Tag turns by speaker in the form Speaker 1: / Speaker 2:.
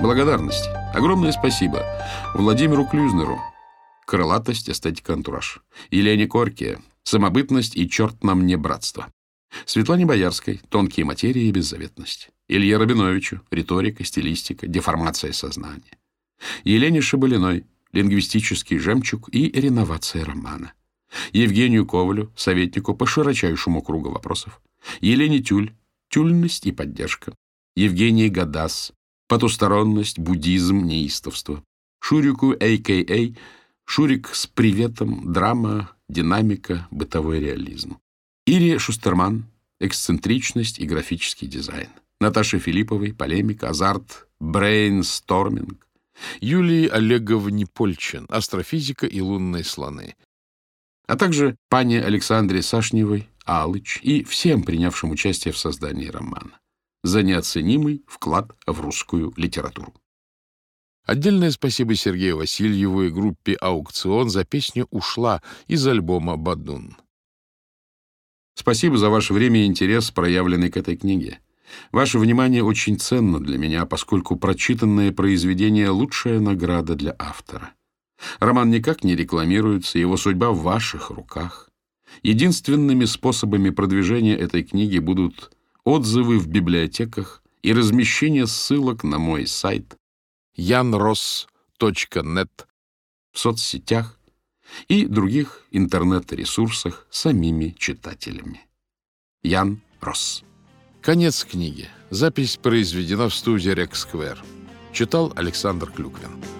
Speaker 1: Благодарность. Огромное спасибо Владимиру Клюзнеру. Крылатость, эстетика, антураж. Елене Корке. Самобытность и черт нам не братство. Светлане Боярской. Тонкие материи и беззаветность. Илье Рабиновичу. Риторика, стилистика, деформация сознания. Елене Шабалиной. Лингвистический жемчуг и реновация романа. Евгению Ковалю, советнику по широчайшему кругу вопросов. Елене Тюль. Тюльность и поддержка. Евгении Гадас. Потусторонность, буддизм, неистовство. Шурику, a.k.a. Шурик с приветом, драма, динамика, бытовой реализм. Ире Шустерман, эксцентричность и графический дизайн. Наташе Филипповой, полемика, азарт, брейнсторминг.
Speaker 2: Юлии Олеговне Польчин, астрофизика и лунные слоны.
Speaker 1: А также пане Александре Сашневой, Алыч и всем принявшим участие в создании романа за неоценимый вклад в русскую литературу.
Speaker 2: Отдельное спасибо Сергею Васильеву и группе «Аукцион» за песню «Ушла» из альбома «Бадун».
Speaker 1: Спасибо за ваше время и интерес, проявленный к этой книге. Ваше внимание очень ценно для меня, поскольку прочитанное произведение — лучшая награда для автора. Роман никак не рекламируется, его судьба в ваших руках. Единственными способами продвижения этой книги будут отзывы в библиотеках и размещение ссылок на мой сайт
Speaker 2: janross.net
Speaker 1: в соцсетях и других интернет-ресурсах самими читателями. Ян Росс.
Speaker 2: Конец книги. Запись произведена в студии Рексквер. Читал Александр Клюквин.